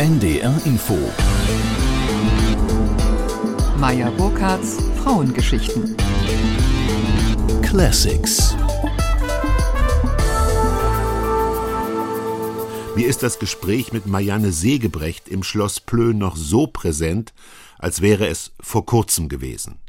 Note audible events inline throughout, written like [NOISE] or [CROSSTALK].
NDR Info. Maya Burkhardts Frauengeschichten. Classics. Mir ist das Gespräch mit Marianne Segebrecht im Schloss Plön noch so präsent, als wäre es vor kurzem gewesen.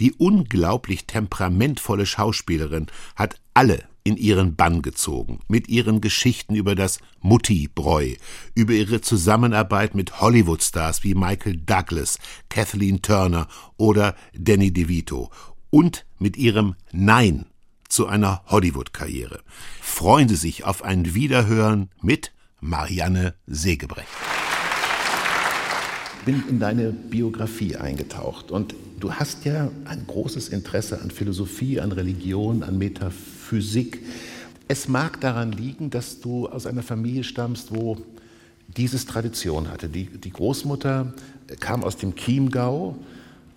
Die unglaublich temperamentvolle Schauspielerin hat alle in ihren Bann gezogen, mit ihren Geschichten über das Mutti-Bräu, über ihre Zusammenarbeit mit Hollywood-Stars wie Michael Douglas, Kathleen Turner oder Danny DeVito und mit ihrem Nein zu einer Hollywood-Karriere. Freuen Sie sich auf ein Wiederhören mit Marianne Segebrecht bin in deine Biografie eingetaucht und du hast ja ein großes Interesse an Philosophie, an Religion, an Metaphysik. Es mag daran liegen, dass du aus einer Familie stammst, wo dieses Tradition hatte. Die, die Großmutter kam aus dem Chiemgau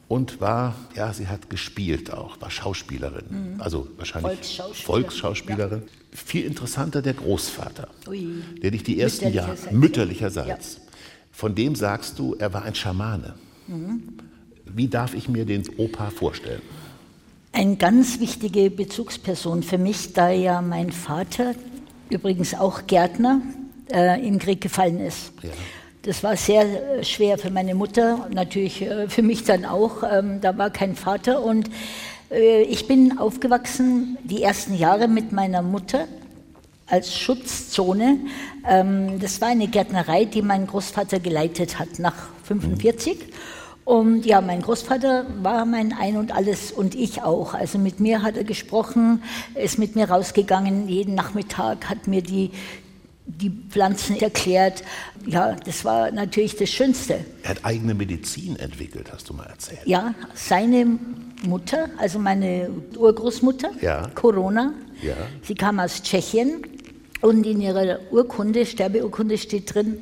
und war, ja, sie hat gespielt auch, war Schauspielerin, mhm. also wahrscheinlich Volksschauspielerin. Volksschauspielerin. Ja. Viel interessanter der Großvater, Ui. der dich die ersten Jahre, mütterlicherseits, ja. Von dem sagst du, er war ein Schamane. Mhm. Wie darf ich mir den Opa vorstellen? Eine ganz wichtige Bezugsperson für mich, da ja mein Vater, übrigens auch Gärtner, äh, im Krieg gefallen ist. Ja. Das war sehr äh, schwer für meine Mutter, natürlich äh, für mich dann auch. Ähm, da war kein Vater und äh, ich bin aufgewachsen die ersten Jahre mit meiner Mutter als Schutzzone. Ähm, das war eine Gärtnerei, die mein Großvater geleitet hat nach 45. Und ja, mein Großvater war mein Ein und Alles und ich auch. Also mit mir hat er gesprochen, ist mit mir rausgegangen, jeden Nachmittag hat mir die, die Pflanzen erklärt. Ja, das war natürlich das Schönste. Er hat eigene Medizin entwickelt, hast du mal erzählt. Ja, seine Mutter, also meine Urgroßmutter, ja. Corona, ja. sie kam aus Tschechien und in ihrer Urkunde, Sterbeurkunde steht drin,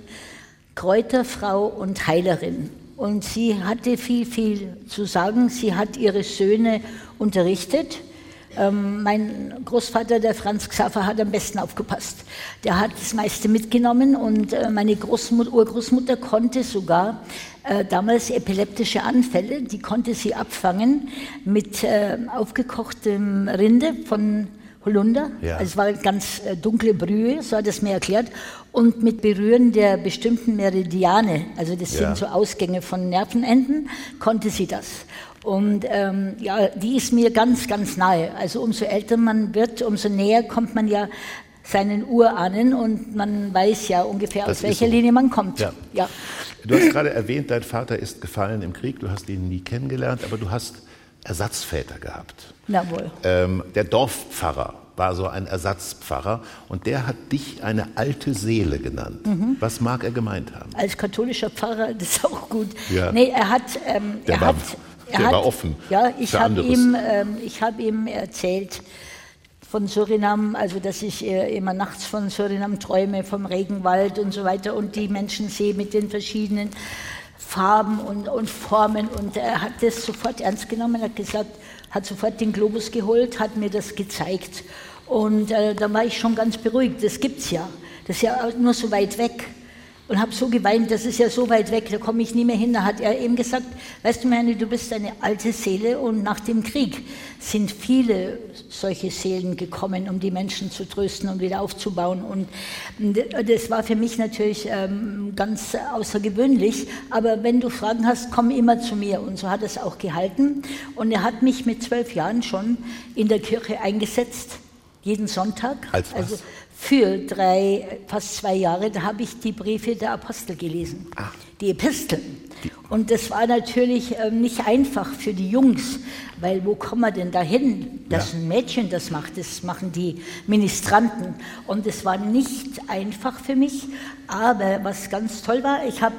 Kräuterfrau und Heilerin. Und sie hatte viel, viel zu sagen. Sie hat ihre Söhne unterrichtet. Ähm, mein Großvater, der Franz Xaver, hat am besten aufgepasst. Der hat das meiste mitgenommen und äh, meine Großmutter, Urgroßmutter konnte sogar äh, damals epileptische Anfälle, die konnte sie abfangen mit äh, aufgekochtem Rinde von Holunder. Ja. Also es war ganz äh, dunkle Brühe, so hat es mir erklärt. Und mit Berühren der bestimmten Meridiane, also das ja. sind so Ausgänge von Nervenenden, konnte sie das. Und ähm, ja, die ist mir ganz, ganz nahe. Also umso älter man wird, umso näher kommt man ja seinen Urahnen und man weiß ja ungefähr, das aus welcher so. Linie man kommt. Ja. ja. Du hast gerade erwähnt, dein Vater ist gefallen im Krieg, du hast ihn nie kennengelernt, aber du hast Ersatzväter gehabt. Jawohl. Ähm, der Dorfpfarrer war so ein Ersatzpfarrer und der hat dich eine alte Seele genannt. Mhm. Was mag er gemeint haben? Als katholischer Pfarrer, das ist auch gut. Ja. Nee, er hat. Ähm, der er hat, der hat, war offen. Ja, ich habe ihm, ähm, hab ihm erzählt von Surinam, also dass ich äh, immer nachts von Surinam träume, vom Regenwald und so weiter und die Menschen sehe mit den verschiedenen Farben und, und Formen. Und er hat das sofort ernst genommen, hat gesagt, hat sofort den Globus geholt, hat mir das gezeigt. Und äh, da war ich schon ganz beruhigt. Das gibt's ja. Das ist ja nur so weit weg. Und habe so geweint, das ist ja so weit weg, da komme ich nie mehr hin. Da hat er eben gesagt, weißt du, meine, du bist eine alte Seele und nach dem Krieg sind viele solche Seelen gekommen, um die Menschen zu trösten und wieder aufzubauen. Und das war für mich natürlich ähm, ganz außergewöhnlich. Aber wenn du Fragen hast, komm immer zu mir. Und so hat es auch gehalten. Und er hat mich mit zwölf Jahren schon in der Kirche eingesetzt jeden Sonntag. Als was? Also für drei, fast zwei Jahre, da habe ich die Briefe der Apostel gelesen, Ach. die Episteln. Und das war natürlich ähm, nicht einfach für die Jungs, weil wo kommen wir denn dahin, dass ja. ein Mädchen das macht? Das machen die Ministranten. Und es war nicht einfach für mich. Aber was ganz toll war, ich, hab,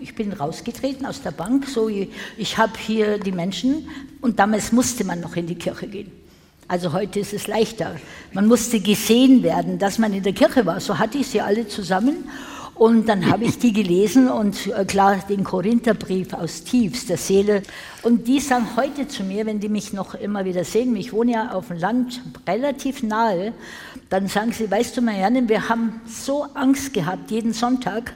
ich bin rausgetreten aus der Bank, so ich habe hier die Menschen und damals musste man noch in die Kirche gehen. Also heute ist es leichter. Man musste gesehen werden, dass man in der Kirche war. So hatte ich sie alle zusammen. Und dann habe ich die gelesen und äh, klar den Korintherbrief aus tiefster Seele. Und die sagen heute zu mir, wenn die mich noch immer wieder sehen, ich wohne ja auf dem Land relativ nahe, dann sagen sie, weißt du, Marianne, wir haben so Angst gehabt jeden Sonntag,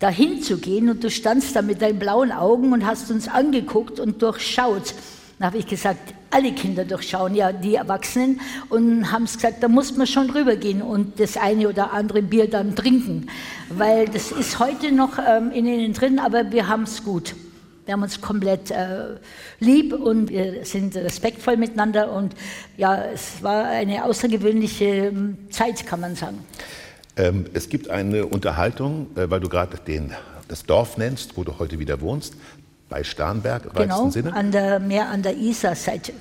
dahin zu gehen und du standst da mit deinen blauen Augen und hast uns angeguckt und durchschaut. Dann habe ich gesagt, alle Kinder durchschauen, ja, die Erwachsenen, und haben gesagt, da muss man schon rübergehen und das eine oder andere Bier dann trinken, weil das ist heute noch ähm, in ihnen drin, aber wir haben es gut. Wir haben uns komplett äh, lieb und wir sind respektvoll miteinander und ja, es war eine außergewöhnliche ähm, Zeit, kann man sagen. Ähm, es gibt eine Unterhaltung, äh, weil du gerade das Dorf nennst, wo du heute wieder wohnst bei Starnberg im genau, weitesten Sinne? An der, mehr an der Isar-Seite.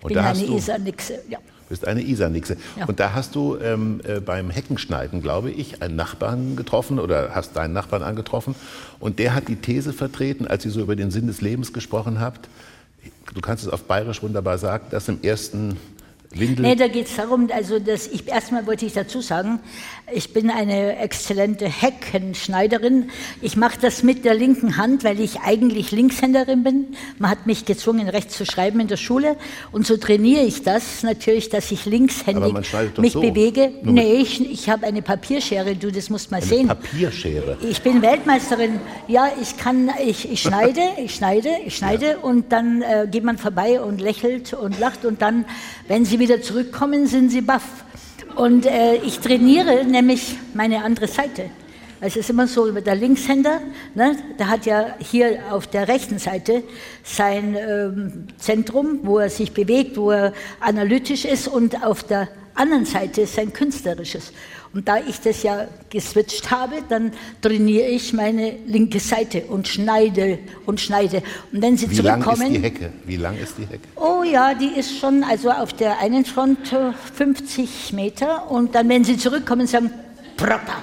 Ich bin eine Isar-Nixe, ja. Du bist eine Isar-Nixe. Ja. Und da hast du ähm, äh, beim Heckenschneiden, glaube ich, einen Nachbarn getroffen oder hast deinen Nachbarn angetroffen. Und der hat die These vertreten, als ihr so über den Sinn des Lebens gesprochen habt. Du kannst es auf Bayerisch wunderbar sagen, dass im ersten Windel? Nee, da geht es darum, also dass ich erstmal wollte ich dazu sagen, ich bin eine exzellente Heckenschneiderin. Ich mache das mit der linken Hand, weil ich eigentlich Linkshänderin bin. Man hat mich gezwungen, rechts zu schreiben in der Schule. Und so trainiere ich das natürlich, dass ich linkshändig mich so. bewege. Nur nee, ich, ich habe eine Papierschere, du, das musst mal eine sehen. Papierschere? Ich bin Weltmeisterin. Ja, ich kann, ich, ich schneide, [LAUGHS] ich schneide, ich schneide ja. und dann äh, geht man vorbei und lächelt und lacht und dann, wenn sie wieder zurückkommen, sind sie baff. Und äh, ich trainiere nämlich meine andere Seite. Es ist immer so, der Linkshänder, ne, der hat ja hier auf der rechten Seite sein ähm, Zentrum, wo er sich bewegt, wo er analytisch ist und auf der anderen Seite sein künstlerisches. Und da ich das ja geswitcht habe, dann trainiere ich meine linke Seite und schneide und schneide. Und wenn Sie Wie zurückkommen. Lang ist die Hecke? Wie lang ist die Hecke? Oh ja, die ist schon, also auf der einen Front 50 Meter. Und dann, wenn Sie zurückkommen, sagen, proper,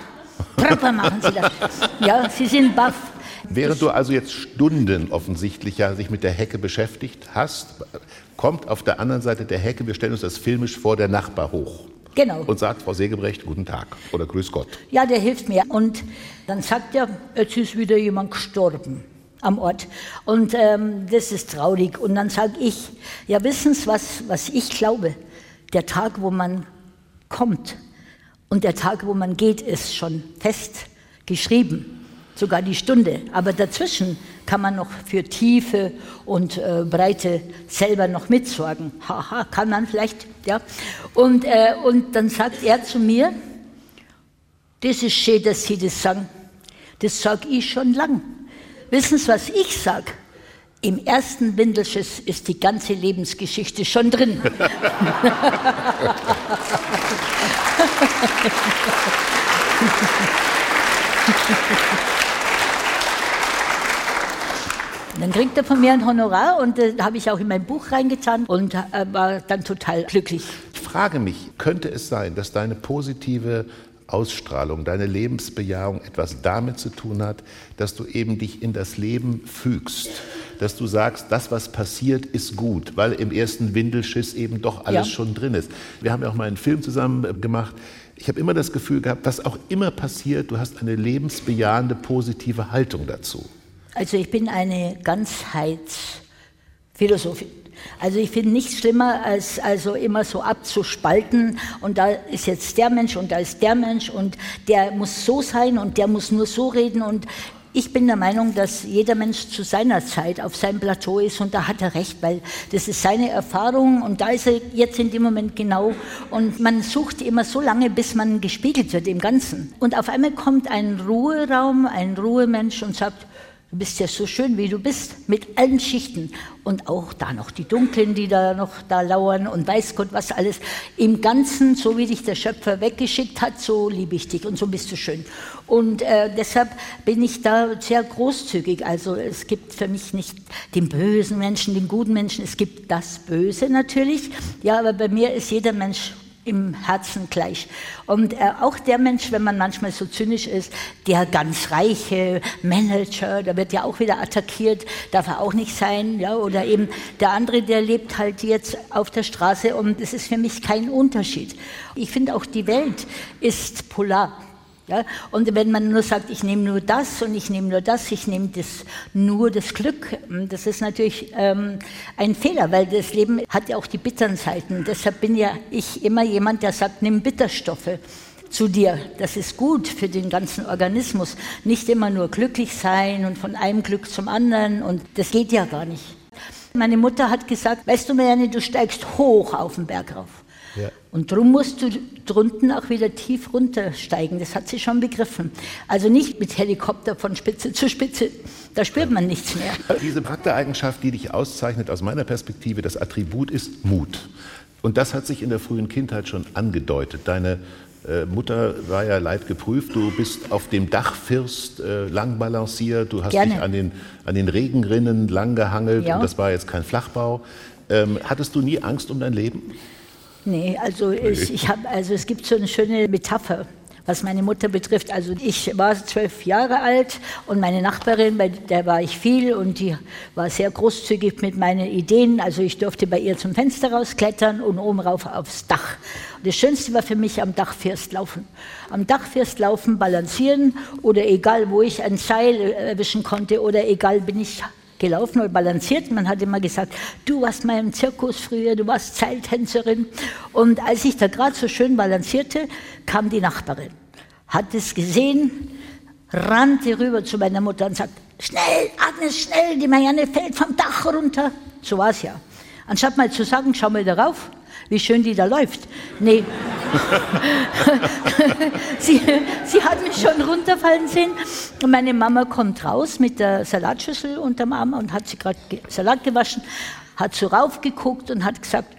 proper machen Sie das. [LAUGHS] Ja, Sie sind baff. Während du also jetzt Stunden offensichtlich ja sich mit der Hecke beschäftigt hast, kommt auf der anderen Seite der Hecke, wir stellen uns das filmisch vor, der Nachbar hoch. Genau. Und sagt, Frau Segebrecht, guten Tag oder Grüß Gott. Ja, der hilft mir. Und dann sagt er, jetzt ist wieder jemand gestorben am Ort. Und ähm, das ist traurig. Und dann sage ich, ja, wissen Sie, was, was ich glaube? Der Tag, wo man kommt und der Tag, wo man geht, ist schon fest geschrieben sogar die Stunde. Aber dazwischen kann man noch für Tiefe und äh, Breite selber noch mitsorgen. Haha, kann man vielleicht, ja. Und, äh, und dann sagt er zu mir, das ist schön, dass Sie das sagen. Das sage ich schon lang. Wissen Sie, was ich sage? Im ersten Windelschiss ist die ganze Lebensgeschichte schon drin. [LAUGHS] [LAUGHS] [LAUGHS] Dann kriegt er von mir ein Honorar und äh, habe ich auch in mein Buch reingetan und äh, war dann total glücklich. Ich frage mich, könnte es sein, dass deine positive Ausstrahlung, deine Lebensbejahung etwas damit zu tun hat, dass du eben dich in das Leben fügst, dass du sagst, das, was passiert, ist gut, weil im ersten Windelschiss eben doch alles ja. schon drin ist. Wir haben ja auch mal einen Film zusammen äh, gemacht. Ich habe immer das Gefühl gehabt, was auch immer passiert, du hast eine lebensbejahende, positive Haltung dazu. Also ich bin eine Ganzheitsphilosophie. Also ich finde nichts schlimmer, als also immer so abzuspalten und da ist jetzt der Mensch und da ist der Mensch und der muss so sein und der muss nur so reden und ich bin der Meinung, dass jeder Mensch zu seiner Zeit auf seinem Plateau ist und da hat er recht, weil das ist seine Erfahrung und da ist er jetzt in dem Moment genau und man sucht immer so lange, bis man gespiegelt wird im Ganzen. Und auf einmal kommt ein Ruheraum, ein Ruhemensch und sagt, Du bist ja so schön, wie du bist, mit allen Schichten. Und auch da noch die Dunklen, die da noch da lauern und weiß Gott was alles. Im Ganzen, so wie dich der Schöpfer weggeschickt hat, so liebe ich dich und so bist du schön. Und äh, deshalb bin ich da sehr großzügig. Also es gibt für mich nicht den bösen Menschen, den guten Menschen. Es gibt das Böse natürlich. Ja, aber bei mir ist jeder Mensch im Herzen gleich. Und äh, auch der Mensch, wenn man manchmal so zynisch ist, der ganz reiche Manager, der wird ja auch wieder attackiert, darf er auch nicht sein. Ja? Oder eben der andere, der lebt halt jetzt auf der Straße und es ist für mich kein Unterschied. Ich finde auch die Welt ist polar. Und wenn man nur sagt, ich nehme nur das und ich nehme nur das, ich nehme das, nur das Glück, das ist natürlich ähm, ein Fehler, weil das Leben hat ja auch die bitteren Seiten. Deshalb bin ja ich immer jemand, der sagt, nimm Bitterstoffe zu dir. Das ist gut für den ganzen Organismus. Nicht immer nur glücklich sein und von einem Glück zum anderen. Und das geht ja gar nicht. Meine Mutter hat gesagt, weißt du, Marianne, du steigst hoch auf den Berg rauf. Ja. Und darum musst du drunten auch wieder tief runtersteigen. Das hat sie schon begriffen. Also nicht mit Helikopter von Spitze zu Spitze. Da spürt man nichts mehr. [LAUGHS] Diese Charaktereigenschaft, die dich auszeichnet, aus meiner Perspektive, das Attribut ist Mut. Und das hat sich in der frühen Kindheit schon angedeutet. Deine äh, Mutter war ja leidgeprüft. Du bist auf dem Dachfirst äh, lang balanciert. Du hast Gerne. dich an den, an den Regenrinnen lang gehangelt. Ja. Und das war jetzt kein Flachbau. Ähm, hattest du nie Angst um dein Leben? Nee, also, nee. Ich, ich hab, also es gibt so eine schöne Metapher was meine Mutter betrifft. Also ich war zwölf Jahre alt und meine Nachbarin, bei der war ich viel und die war sehr großzügig mit meinen Ideen. Also ich durfte bei ihr zum Fenster rausklettern und oben rauf aufs Dach. Und das Schönste war für mich am Dachfirst laufen. Am Dachfirst laufen, balancieren oder egal, wo ich ein Seil erwischen konnte oder egal, bin ich gelaufen oder balanciert. Man hat immer gesagt, du warst mal im Zirkus früher, du warst Zeiltänzerin. Und als ich da gerade so schön balancierte, kam die Nachbarin, hat es gesehen, rannte rüber zu meiner Mutter und sagte, schnell, Agnes, schnell, die Marianne fällt vom Dach runter. So war es ja. Anstatt mal zu sagen, schau mal darauf, wie schön die da läuft. Nee. [LAUGHS] sie, sie hat mich schon runterfallen sehen. Und meine Mama kommt raus mit der Salatschüssel unterm Arm und hat sie gerade Salat gewaschen, hat so raufgeguckt und hat gesagt,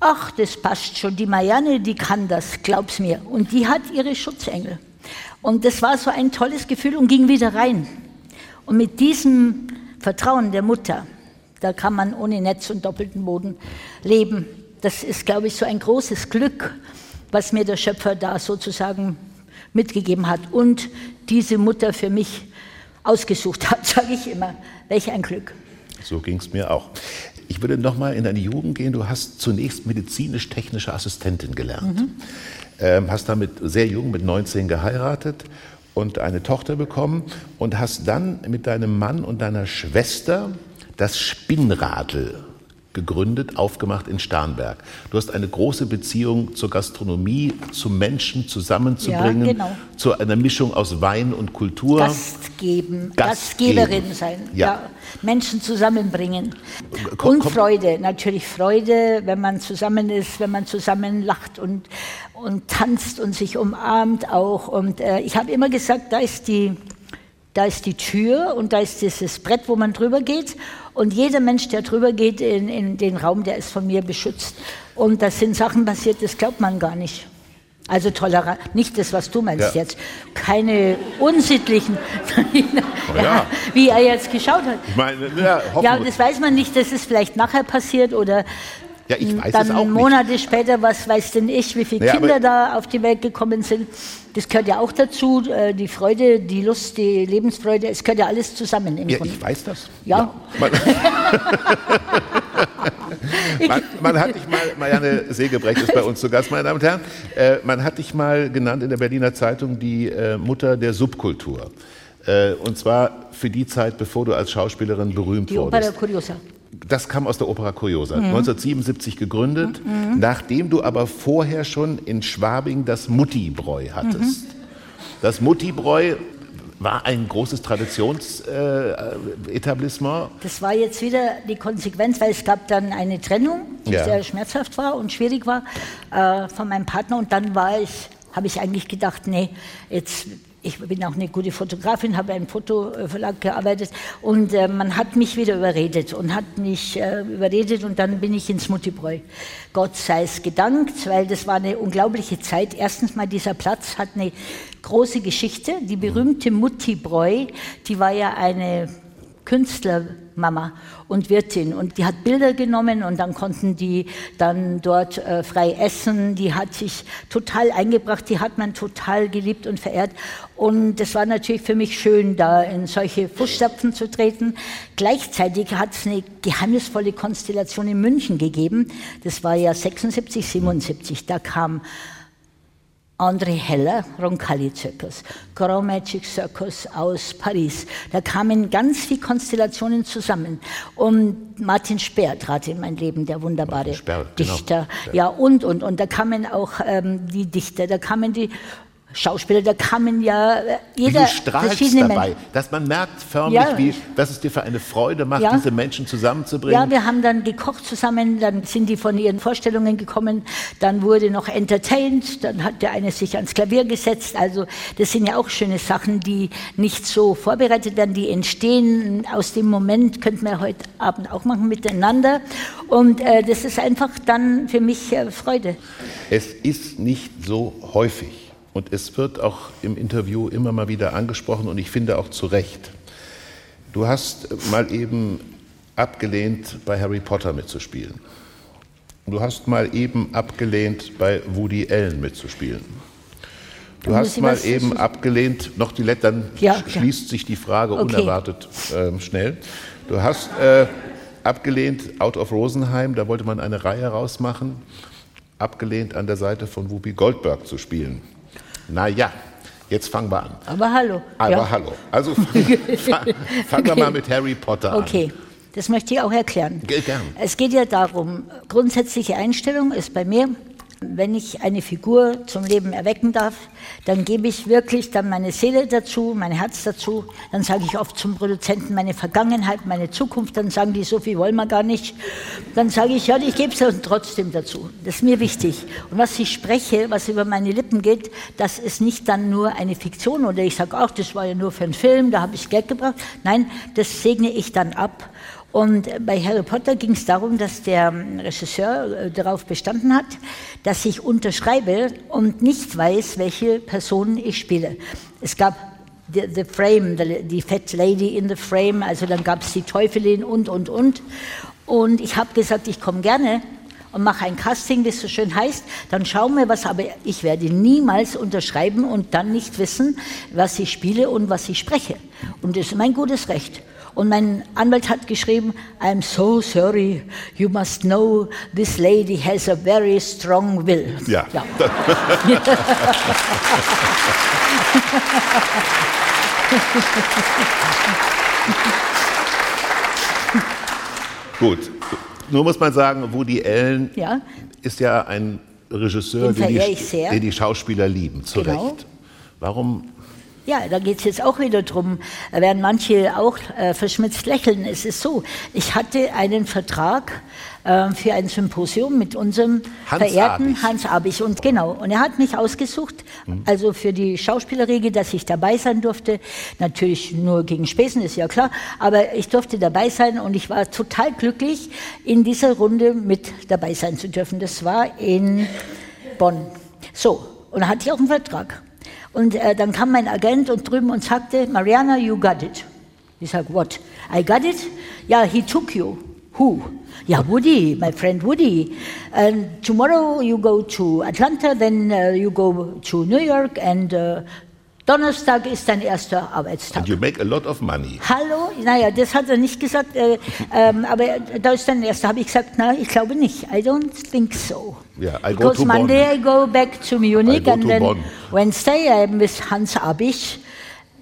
ach, das passt schon, die Marianne, die kann das, glaub's mir. Und die hat ihre Schutzengel. Und das war so ein tolles Gefühl und ging wieder rein. Und mit diesem Vertrauen der Mutter, da kann man ohne Netz und doppelten Boden leben das ist, glaube ich, so ein großes Glück, was mir der Schöpfer da sozusagen mitgegeben hat und diese Mutter für mich ausgesucht hat, [LAUGHS] sage ich immer. Welch ein Glück. So ging es mir auch. Ich würde noch mal in deine Jugend gehen. Du hast zunächst medizinisch-technische Assistentin gelernt. Mhm. Ähm, hast damit sehr jung, mit 19 geheiratet und eine Tochter bekommen und hast dann mit deinem Mann und deiner Schwester das Spinnradl gegründet, aufgemacht in Starnberg. Du hast eine große Beziehung zur Gastronomie, zum Menschen zusammenzubringen, ja, genau. zu einer Mischung aus Wein und Kultur. Gast geben, Gastgeberin sein, ja. ja. Menschen zusammenbringen. und Freude, natürlich Freude, wenn man zusammen ist, wenn man zusammen lacht und, und tanzt und sich umarmt auch. Und äh, ich habe immer gesagt, da ist die da ist die Tür und da ist dieses Brett, wo man drüber geht. Und jeder Mensch, der drüber geht in, in den Raum, der ist von mir beschützt. Und da sind Sachen passiert, das glaubt man gar nicht. Also Toleranz, nicht das, was du meinst ja. jetzt. Keine unsittlichen, [LAUGHS] oh, ja. ja, wie er jetzt geschaut hat. Ich meine, ja, ja, das weiß man nicht, das ist vielleicht nachher passiert oder ja, ich weiß dann es auch Monate nicht. später, was weiß denn ich, wie viele ja, Kinder da auf die Welt gekommen sind. Das gehört ja auch dazu, äh, die Freude, die Lust, die Lebensfreude, es gehört ja alles zusammen. Im ja, Grunde. ich weiß das. Ja. ja. man, [LAUGHS] man, hat dich mal, Marianne Segebrecht ist bei uns zu Gast, meine Damen und Herren, äh, man hat dich mal genannt in der Berliner Zeitung die äh, Mutter der Subkultur. Äh, und zwar für die Zeit, bevor du als Schauspielerin berühmt die wurdest. Oper Curiosa. Das kam aus der Opera Curiosa, mhm. 1977 gegründet, mhm. nachdem du aber vorher schon in Schwabing das Muttibräu hattest. Mhm. Das Muttibräu war ein großes Traditionsetablissement. Äh, das war jetzt wieder die Konsequenz, weil es gab dann eine Trennung, die ja. sehr schmerzhaft war und schwierig war äh, von meinem Partner. Und dann war ich, habe ich eigentlich gedacht, nee, jetzt ich bin auch eine gute Fotografin, habe einen Fotoverlag gearbeitet und äh, man hat mich wieder überredet und hat mich äh, überredet und dann bin ich ins Muttibräu. Gott sei es gedankt, weil das war eine unglaubliche Zeit. Erstens mal dieser Platz hat eine große Geschichte. Die berühmte Muttibräu, die war ja eine Künstlermama und Wirtin und die hat Bilder genommen und dann konnten die dann dort äh, frei essen. Die hat sich total eingebracht, die hat man total geliebt und verehrt und das war natürlich für mich schön, da in solche Fußstapfen zu treten. Gleichzeitig hat es eine geheimnisvolle Konstellation in München gegeben. Das war ja 76, 77. Da kam André Heller, Roncalli Circus, Grand Magic Circus aus Paris. Da kamen ganz viele Konstellationen zusammen. Und Martin Speer trat in mein Leben, der wunderbare Speer, genau. Dichter. Genau. Ja, und, und, und da kamen auch ähm, die Dichter, da kamen die Schauspieler, da kamen ja äh, jeder du strahlst dabei, Menschen. dass man merkt förmlich, ja. wie, dass es dir für eine Freude macht, ja. diese Menschen zusammenzubringen. Ja, wir haben dann gekocht zusammen, dann sind die von ihren Vorstellungen gekommen, dann wurde noch entertained, dann hat der eine sich ans Klavier gesetzt. Also das sind ja auch schöne Sachen, die nicht so vorbereitet werden, die entstehen aus dem Moment, könnten wir heute Abend auch machen miteinander. Und äh, das ist einfach dann für mich äh, Freude. Es ist nicht so häufig und es wird auch im Interview immer mal wieder angesprochen und ich finde auch zu Recht. Du hast mal eben abgelehnt, bei Harry Potter mitzuspielen. Du hast mal eben abgelehnt, bei Woody Allen mitzuspielen. Du hast mal eben abgelehnt, noch die Let dann ja, schließt sich die Frage okay. unerwartet äh, schnell. Du hast äh, abgelehnt, Out of Rosenheim, da wollte man eine Reihe rausmachen, abgelehnt an der Seite von Whoopi Goldberg zu spielen. Naja, jetzt fangen wir an. Aber hallo. Aber ja. hallo. Also fangen fang, fang okay. wir mal mit Harry Potter an. Okay. Das möchte ich auch erklären. Gern. Es geht ja darum, grundsätzliche Einstellung ist bei mir, wenn ich eine Figur zum Leben erwecken darf, dann gebe ich wirklich dann meine Seele dazu, mein Herz dazu. Dann sage ich oft zum Produzenten meine Vergangenheit, meine Zukunft. Dann sagen die, so viel wollen wir gar nicht. Dann sage ich, ja, ich gebe es trotzdem dazu. Das ist mir wichtig. Und was ich spreche, was über meine Lippen geht, das ist nicht dann nur eine Fiktion oder ich sage, ach, das war ja nur für einen Film, da habe ich Geld gebracht. Nein, das segne ich dann ab und bei Harry Potter ging es darum, dass der Regisseur äh, darauf bestanden hat, dass ich unterschreibe und nicht weiß, welche Person ich spiele. Es gab The, the Frame, the, die Fat Lady in the Frame, also dann gab es die Teufelin und, und, und. Und ich habe gesagt, ich komme gerne und mache ein Casting, das so schön heißt, dann schauen wir was, aber ich werde niemals unterschreiben und dann nicht wissen, was ich spiele und was ich spreche. Und das ist mein gutes Recht. Und mein Anwalt hat geschrieben, I'm so sorry, you must know this lady has a very strong will. Ja. ja. [LAUGHS] Gut. Nur muss man sagen, Woody Allen ja. ist ja ein Regisseur, den, den, die, den die, Schauspieler lieben, zu genau. Recht. Warum ja, da geht es jetzt auch wieder drum, werden manche auch äh, verschmitzt lächeln. Es ist so, ich hatte einen Vertrag äh, für ein Symposium mit unserem Hans verehrten Abich. Hans Abich. Und genau, und er hat mich ausgesucht, mhm. also für die Schauspielerregel, dass ich dabei sein durfte. Natürlich nur gegen Spesen, ist ja klar, aber ich durfte dabei sein und ich war total glücklich, in dieser Runde mit dabei sein zu dürfen. Das war in Bonn. So, und da hatte ich auch einen Vertrag. Und äh, dann kam mein Agent und drüben und sagte, Mariana, you got it. Ich sage, what? I got it? Ja, yeah, he took you. Who? Yeah, Woody, my friend Woody. And tomorrow you go to Atlanta, then uh, you go to New York, and uh, Donnerstag ist dein erster Arbeitstag. And you make a lot of money. Hallo? Naja, das hat er nicht gesagt, äh, ähm, aber da ist dein erster. Habe ich gesagt, na, ich glaube nicht. I don't think so. Yeah, I Because go to Monday Bonn. I go back to Munich and then Bonn. Wednesday I'm with Hans Abich.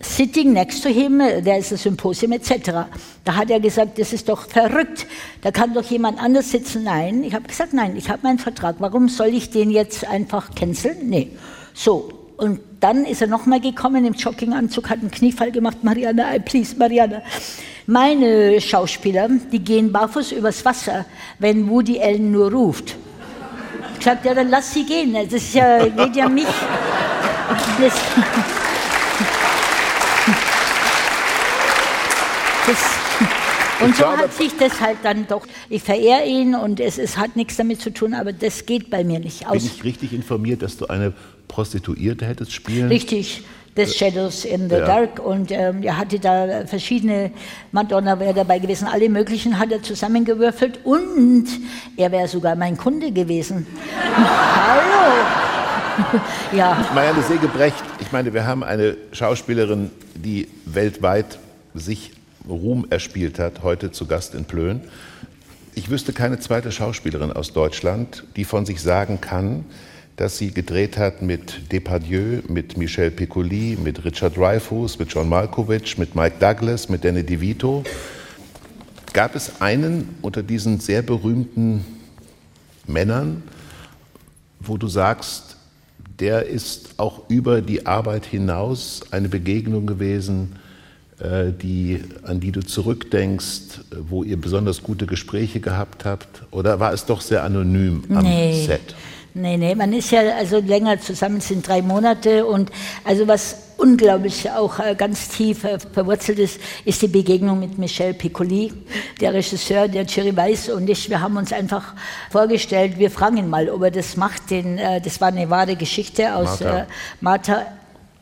Sitting next to him, there is a symposium etc. Da hat er gesagt, das ist doch verrückt. Da kann doch jemand anders sitzen. Nein, ich habe gesagt, nein, ich habe meinen Vertrag. Warum soll ich den jetzt einfach canceln? Nee. So, und dann ist er nochmal gekommen im Jogginganzug, hat einen Kniefall gemacht. Mariana, please, Mariana. Meine Schauspieler, die gehen barfuß übers Wasser, wenn Woody Allen nur ruft. Ich sagte, ja, dann lass sie gehen. Das ist ja, geht ja mich. [LAUGHS] Das, und so hat sich das halt dann doch, ich verehre ihn und es, es hat nichts damit zu tun, aber das geht bei mir nicht aus. Bin ich richtig informiert, dass du eine Prostituierte hättest spielen? Richtig. The Shadows in the ja. Dark und ähm, er hatte da verschiedene, Madonna wäre dabei gewesen, alle möglichen hat er zusammengewürfelt und er wäre sogar mein Kunde gewesen. [LAUGHS] Hallo! [LAUGHS] ja. Marianne Segebrecht, ich meine, wir haben eine Schauspielerin, die weltweit sich Ruhm erspielt hat, heute zu Gast in Plön. Ich wüsste keine zweite Schauspielerin aus Deutschland, die von sich sagen kann, das sie gedreht hat mit Depardieu, mit Michel Piccoli, mit Richard Dreyfuss, mit John Malkovich, mit Mike Douglas, mit Danny DeVito. Gab es einen unter diesen sehr berühmten Männern, wo du sagst, der ist auch über die Arbeit hinaus eine Begegnung gewesen, die, an die du zurückdenkst, wo ihr besonders gute Gespräche gehabt habt? Oder war es doch sehr anonym am nee. Set? Nee, nee, man ist ja also länger zusammen, sind drei Monate und also was unglaublich auch äh, ganz tief äh, verwurzelt ist, ist die Begegnung mit Michel Piccoli, der Regisseur, der Jerry Weiss und ich. Wir haben uns einfach vorgestellt, wir fragen ihn mal, ob er das macht. Den, äh, das war eine wahre Geschichte aus Martha, Martha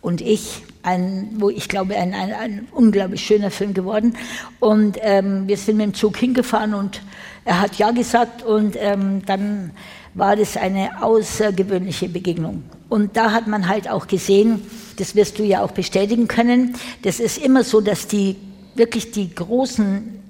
und ich. Ein, wo ich glaube, ein, ein, ein unglaublich schöner Film geworden. Und ähm, wir sind mit dem Zug hingefahren und er hat Ja gesagt und ähm, dann war das eine außergewöhnliche Begegnung. Und da hat man halt auch gesehen, das wirst du ja auch bestätigen können, das ist immer so, dass die wirklich die großen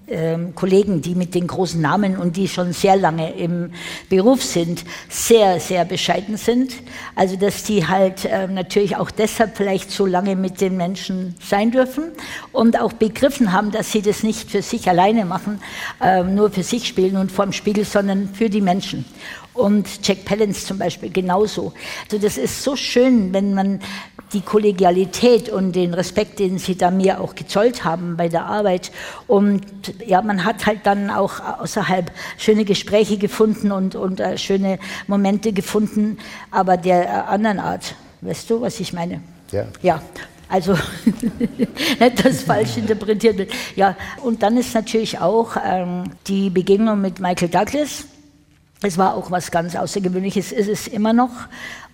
Kollegen, die mit den großen Namen und die schon sehr lange im Beruf sind, sehr, sehr bescheiden sind. Also dass die halt äh, natürlich auch deshalb vielleicht so lange mit den Menschen sein dürfen und auch begriffen haben, dass sie das nicht für sich alleine machen, äh, nur für sich spielen und vorm Spiegel, sondern für die Menschen und Jack Palance zum Beispiel genauso. Also das ist so schön, wenn man die Kollegialität und den Respekt, den sie da mir auch gezollt haben bei der Arbeit. Und ja, man hat halt dann auch außerhalb schöne Gespräche gefunden und, und äh, schöne Momente gefunden, aber der äh, anderen Art. Weißt du, was ich meine? Ja. Ja, also [LAUGHS] nicht das falsch interpretiert wird. Ja, und dann ist natürlich auch ähm, die Begegnung mit Michael Douglas es war auch was ganz Außergewöhnliches, ist es immer noch.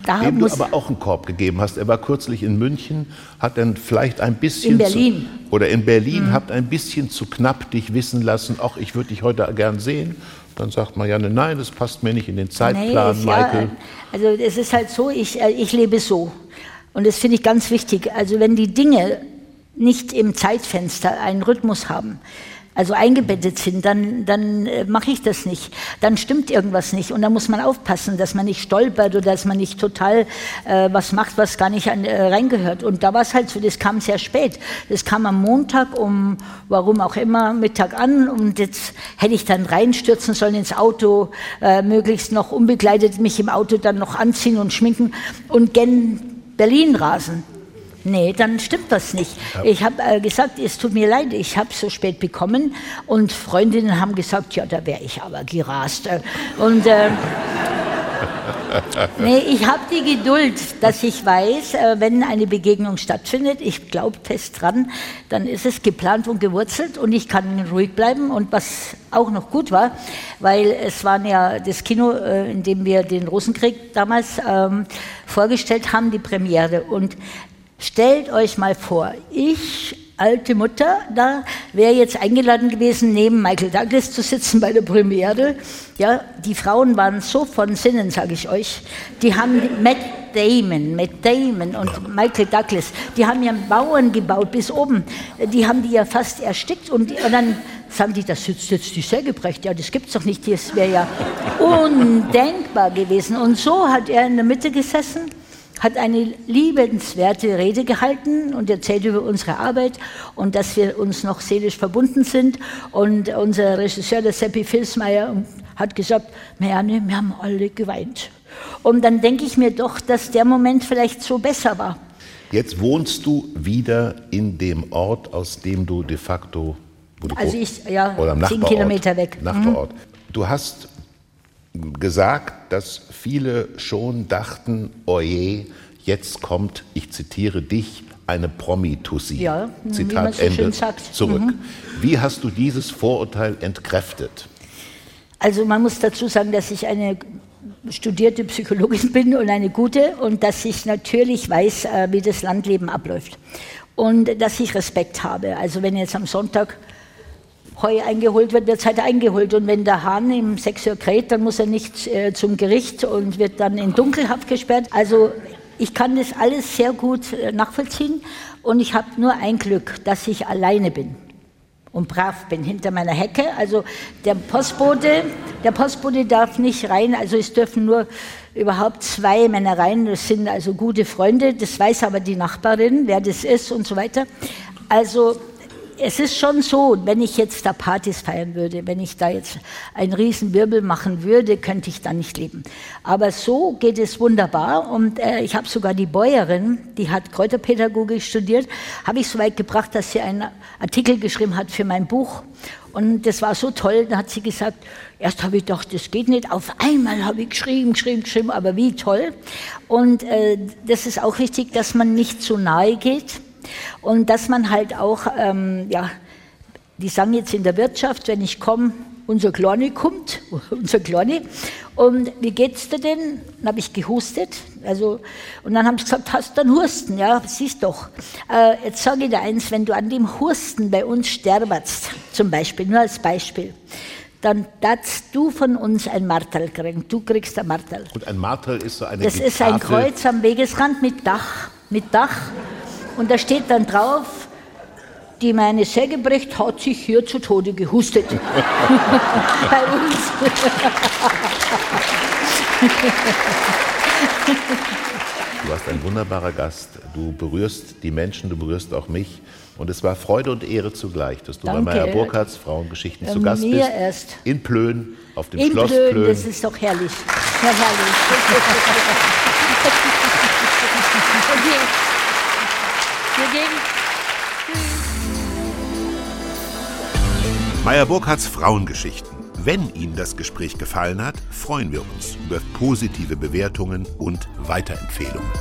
Da Dem du aber auch einen Korb gegeben hast. Er war kürzlich in München, hat dann vielleicht ein bisschen. In Berlin. Zu, oder in Berlin, mhm. habt ein bisschen zu knapp dich wissen lassen, ach, ich würde dich heute gern sehen. Dann sagt Marianne, nein, das passt mir nicht in den Zeitplan, nee, Michael. Ja, also es ist halt so, ich, äh, ich lebe so. Und das finde ich ganz wichtig. Also wenn die Dinge nicht im Zeitfenster einen Rhythmus haben, also eingebettet sind, dann, dann äh, mache ich das nicht. Dann stimmt irgendwas nicht. Und da muss man aufpassen, dass man nicht stolpert oder dass man nicht total äh, was macht, was gar nicht an, äh, reingehört. Und da war es halt so, das kam sehr spät. Das kam am Montag um, warum auch immer, Mittag an. Und jetzt hätte ich dann reinstürzen sollen ins Auto, äh, möglichst noch unbegleitet mich im Auto dann noch anziehen und schminken und gen Berlin rasen. Nee, dann stimmt das nicht. Ja. Ich habe äh, gesagt, es tut mir leid, ich habe so spät bekommen und Freundinnen haben gesagt, ja, da wäre ich aber gerast. Und äh, [LAUGHS] nee, ich habe die Geduld, dass ich weiß, äh, wenn eine Begegnung stattfindet, ich glaube fest dran, dann ist es geplant und gewurzelt und ich kann ruhig bleiben. Und was auch noch gut war, weil es war ja das Kino, äh, in dem wir den Rosenkrieg damals ähm, vorgestellt haben, die Premiere. Und Stellt euch mal vor, ich, alte Mutter, da wäre jetzt eingeladen gewesen, neben Michael Douglas zu sitzen bei der Premiere. Ja, die Frauen waren so von Sinnen, sage ich euch. Die haben Matt Damon, Matt Damon und Michael Douglas, die haben ja Bauern gebaut bis oben. Die haben die ja fast erstickt und, und dann sagen die, das sitzt jetzt die Sägebrecht. Ja, das gibt's doch nicht. Das wäre ja [LAUGHS] undenkbar gewesen. Und so hat er in der Mitte gesessen hat eine liebenswerte Rede gehalten und erzählt über unsere Arbeit und dass wir uns noch seelisch verbunden sind. Und unser Regisseur, der Seppi Filsmeier, hat gesagt, Marianne, wir haben alle geweint. Und dann denke ich mir doch, dass der Moment vielleicht so besser war. Jetzt wohnst du wieder in dem Ort, aus dem du de facto, wo du also ich, ja, zehn Kilometer weg. Nachbarort. Mhm. Du hast gesagt, dass viele schon dachten, oje, jetzt kommt, ich zitiere dich, eine Promitussi. Ja, Zitat so Ende zurück. Mhm. Wie hast du dieses Vorurteil entkräftet? Also man muss dazu sagen, dass ich eine studierte Psychologin bin und eine gute und dass ich natürlich weiß, äh, wie das Landleben abläuft und dass ich Respekt habe. Also wenn jetzt am Sonntag Heu eingeholt wird, wird es halt eingeholt. Und wenn der Hahn im 6 Uhr kräht, dann muss er nicht äh, zum Gericht und wird dann in Dunkelhaft gesperrt. Also ich kann das alles sehr gut äh, nachvollziehen und ich habe nur ein Glück, dass ich alleine bin. und brav bin hinter meiner Hecke. Also der Postbote, der Postbote darf nicht rein, also es dürfen nur überhaupt zwei Männer rein, das sind also gute Freunde, das weiß aber die Nachbarin, wer das ist und so weiter. Also es ist schon so, wenn ich jetzt da Partys feiern würde, wenn ich da jetzt einen riesen Wirbel machen würde, könnte ich da nicht leben. Aber so geht es wunderbar und äh, ich habe sogar die Bäuerin, die hat Kräuterpädagogik studiert, habe ich so weit gebracht, dass sie einen Artikel geschrieben hat für mein Buch und das war so toll, da hat sie gesagt, erst habe ich gedacht, das geht nicht, auf einmal habe ich geschrieben, geschrieben, geschrieben, aber wie toll. Und äh, das ist auch wichtig, dass man nicht zu nahe geht und dass man halt auch, ähm, ja, die sagen jetzt in der Wirtschaft, wenn ich komme, unser Kleine kommt, [LAUGHS] unser Kleine. Und wie geht's dir denn? Dann habe ich gehustet. Also, und dann haben sie gesagt, hast du einen Husten? Ja, siehst doch. Äh, jetzt sage ich dir eins, wenn du an dem Husten bei uns sterbst, zum Beispiel, nur als Beispiel, dann darfst du von uns ein Martel kriegen. Du kriegst ein Martel. Und ein Martel ist so eine Das ist ein Kreuz am Wegesrand mit Dach. Mit Dach. Und da steht dann drauf, die meine Säge bricht, hat sich hier zu Tode gehustet. [LAUGHS] Bei uns. du warst ein wunderbarer Gast. Du berührst die Menschen, du berührst auch mich. Und es war Freude und Ehre zugleich, dass du Danke. bei Meyer Burkhardts Frauengeschichten ja, zu Gast bist. Erst. In Plön, auf dem In Schloss Plön. Plön. Das ist doch herrlich. Ja, herrlich. [LAUGHS] Meyer Burkhardts Frauengeschichten. Wenn Ihnen das Gespräch gefallen hat, freuen wir uns über positive Bewertungen und Weiterempfehlungen.